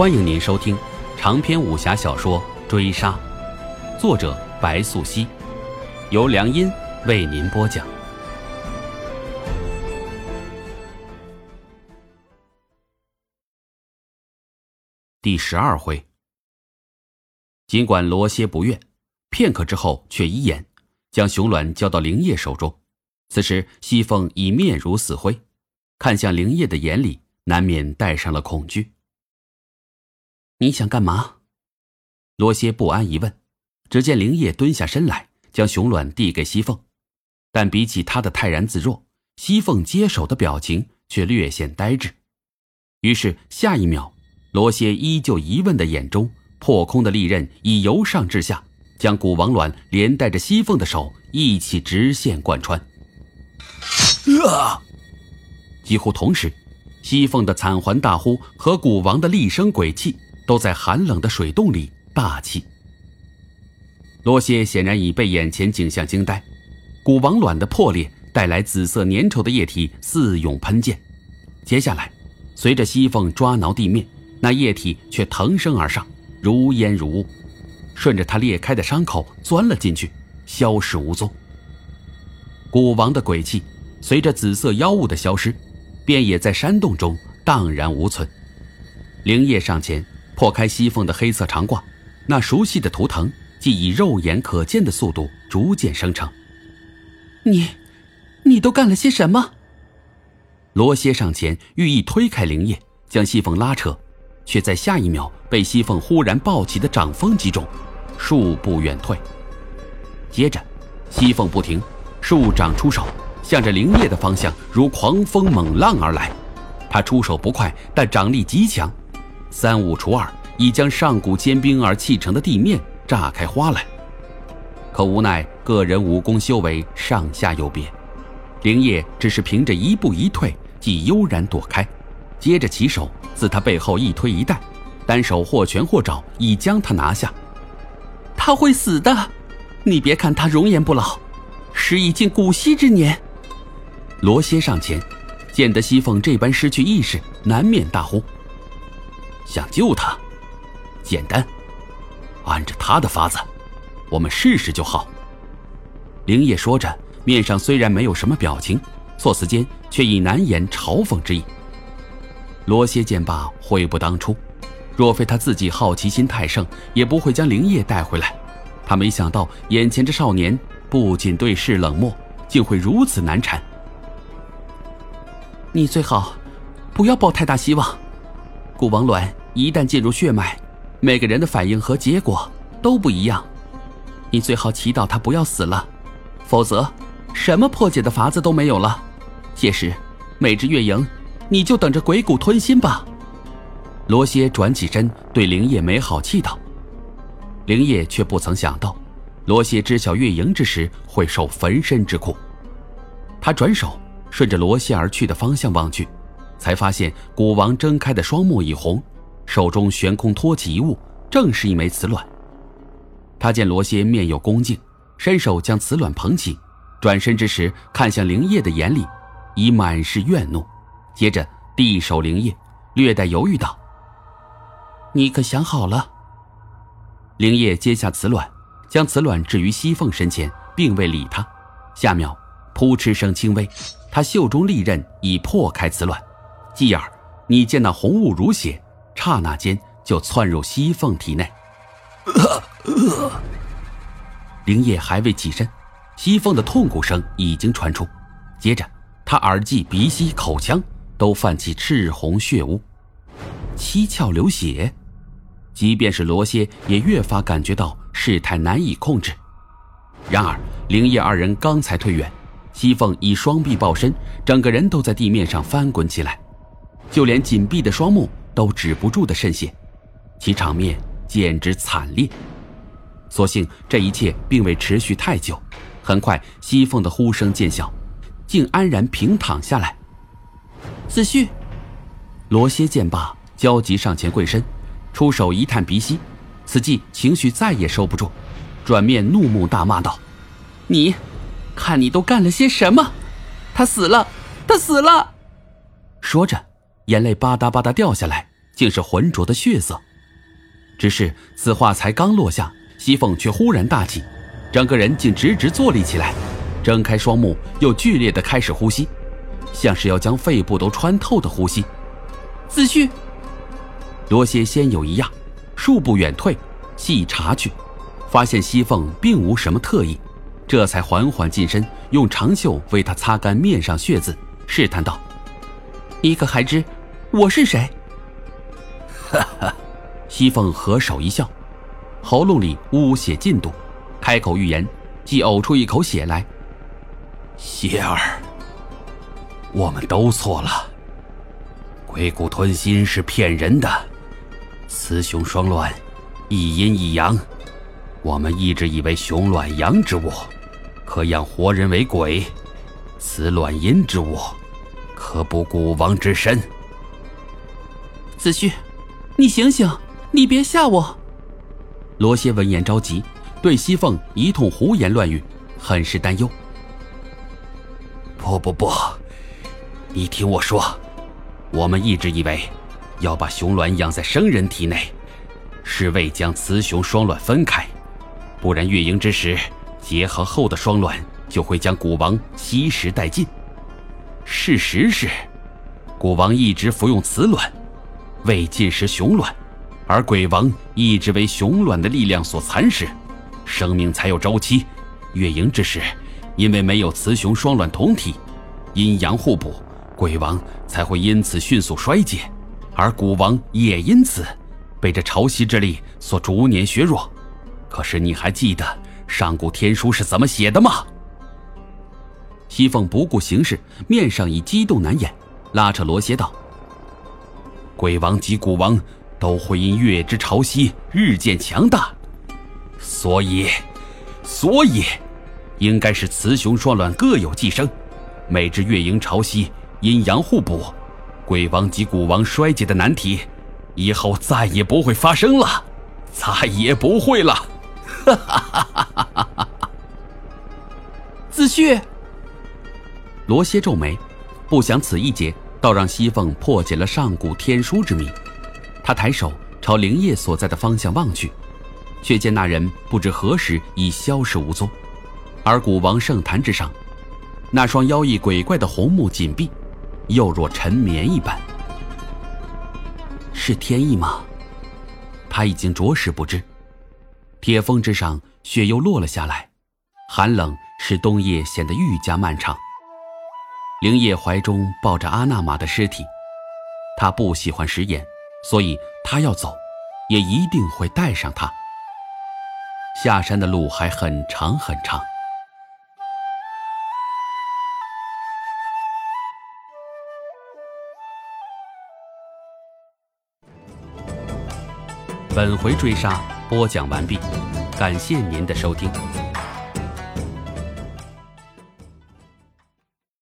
欢迎您收听长篇武侠小说《追杀》，作者白素熙，由良音为您播讲。第十二回，尽管罗歇不愿，片刻之后却依言，将熊卵交到灵叶手中。此时西凤已面如死灰，看向灵叶的眼里难免带上了恐惧。你想干嘛？罗歇不安一问。只见灵叶蹲下身来，将熊卵递给西凤，但比起他的泰然自若，西凤接手的表情却略显呆滞。于是下一秒，罗歇依旧疑问的眼中，破空的利刃已由上至下，将古王卵连带着西凤的手一起直线贯穿。啊！几乎同时，西凤的惨环大呼和古王的厉声鬼泣。都在寒冷的水洞里大气。罗歇显然已被眼前景象惊呆，古王卵的破裂带来紫色粘稠的液体四涌喷溅，接下来，随着西凤抓挠地面，那液体却腾升而上，如烟如雾，顺着他裂开的伤口钻了进去，消失无踪。古王的鬼气随着紫色妖雾的消失，便也在山洞中荡然无存。灵叶上前。破开西凤的黑色长褂，那熟悉的图腾即以肉眼可见的速度逐渐生成。你，你都干了些什么？罗歇上前欲意推开灵叶，将西凤拉扯，却在下一秒被西凤忽然暴起的掌风击中，数步远退。接着，西凤不停，数掌出手，向着灵叶的方向如狂风猛浪而来。他出手不快，但掌力极强。三五除二，已将上古坚冰而砌成的地面炸开花来。可无奈个人武功修为上下有别，灵叶只是凭着一步一退，即悠然躲开。接着起手自他背后一推一带，单手或拳或爪，已将他拿下。他会死的，你别看他容颜不老，时已近古稀之年。罗歇上前，见得西凤这般失去意识，难免大呼。想救他，简单，按着他的法子，我们试试就好。灵叶说着，面上虽然没有什么表情，措辞间却已难言嘲讽之意。罗歇见罢，悔不当初，若非他自己好奇心太盛，也不会将灵叶带回来。他没想到眼前这少年不仅对事冷漠，竟会如此难缠。你最好不要抱太大希望，古王卵。一旦进入血脉，每个人的反应和结果都不一样。你最好祈祷他不要死了，否则什么破解的法子都没有了。届时，美至月影，你就等着鬼谷吞心吧。罗歇转起身，对灵叶没好气道。灵叶却不曾想到，罗歇知晓月影之时会受焚身之苦。他转手顺着罗歇而去的方向望去，才发现古王睁开的双目已红。手中悬空托起一物，正是一枚瓷卵。他见罗歇面有恭敬，伸手将瓷卵捧起，转身之时看向灵叶的眼里，已满是怨怒。接着递手灵叶，略带犹豫道：“你可想好了？”灵叶接下瓷卵，将瓷卵置于西凤身前，并未理他。下秒，扑哧声轻微，他袖中利刃已破开瓷卵，继而你见那红雾如血。刹那间就窜入西凤体内，灵叶还未起身，西凤的痛苦声已经传出，接着他耳际、鼻息、口腔都泛起赤红血污，七窍流血。即便是罗歇也越发感觉到事态难以控制。然而灵叶二人刚才退远，西凤已双臂抱身，整个人都在地面上翻滚起来，就连紧闭的双目。都止不住的渗血，其场面简直惨烈。所幸这一切并未持续太久，很快西凤的呼声渐小，竟安然平躺下来。子旭，罗歇见罢，焦急上前跪身，出手一探鼻息，此际情绪再也收不住，转面怒目大骂道：“你，看你都干了些什么！他死了，他死了！”说着。眼泪吧嗒吧嗒掉下来，竟是浑浊的血色。只是此话才刚落下，西凤却忽然大起，整个人竟直直坐立起来，睁开双目，又剧烈的开始呼吸，像是要将肺部都穿透的呼吸。子旭，罗歇先有一样，数步远退，细查去，发现西凤并无什么特异，这才缓缓近身，用长袖为他擦干面上血渍，试探道：“你可还知我是谁？”哈哈。西凤合手一笑，喉咙里呜呜血进度，开口欲言，即呕出一口血来。邪儿，我们都错了。鬼谷吞心是骗人的，雌雄双卵，一阴一阳，我们一直以为雄卵阳之物可养活人为鬼，雌卵阴之物可补古王之身。子胥，你醒醒！你别吓我！罗歇闻言着急，对西凤一通胡言乱语，很是担忧。不不不，你听我说，我们一直以为要把雄卵养在生人体内，是为将雌雄双卵分开，不然月盈之时结合后的双卵就会将古王吸食殆尽。事实是，古王一直服用雌卵，未进食雄卵。而鬼王一直为雄卵的力量所蚕食，生命才有周期。月盈之时，因为没有雌雄双卵同体，阴阳互补，鬼王才会因此迅速衰竭，而古王也因此被这潮汐之力所逐年削弱。可是你还记得上古天书是怎么写的吗？西凤不顾形势，面上已激动难掩，拉扯罗歇道：“鬼王及古王。”都会因月之潮汐日渐强大，所以，所以，应该是雌雄双卵各有寄生，每只月盈潮汐阴阳互补，鬼王及古王衰竭的难题，以后再也不会发生了，再也不会了。哈哈哈哈哈哈！子旭，罗歇皱眉，不想此一劫倒让西凤破解了上古天书之谜。他抬手朝灵叶所在的方向望去，却见那人不知何时已消失无踪，而古王圣坛之上，那双妖异鬼怪的红目紧闭，又若沉眠一般。是天意吗？他已经着实不知。铁峰之上，雪又落了下来，寒冷使冬夜显得愈加漫长。灵叶怀中抱着阿那玛的尸体，他不喜欢食言。所以他要走，也一定会带上他。下山的路还很长很长。本回追杀播讲完毕，感谢您的收听。